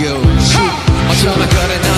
Yo, ちれない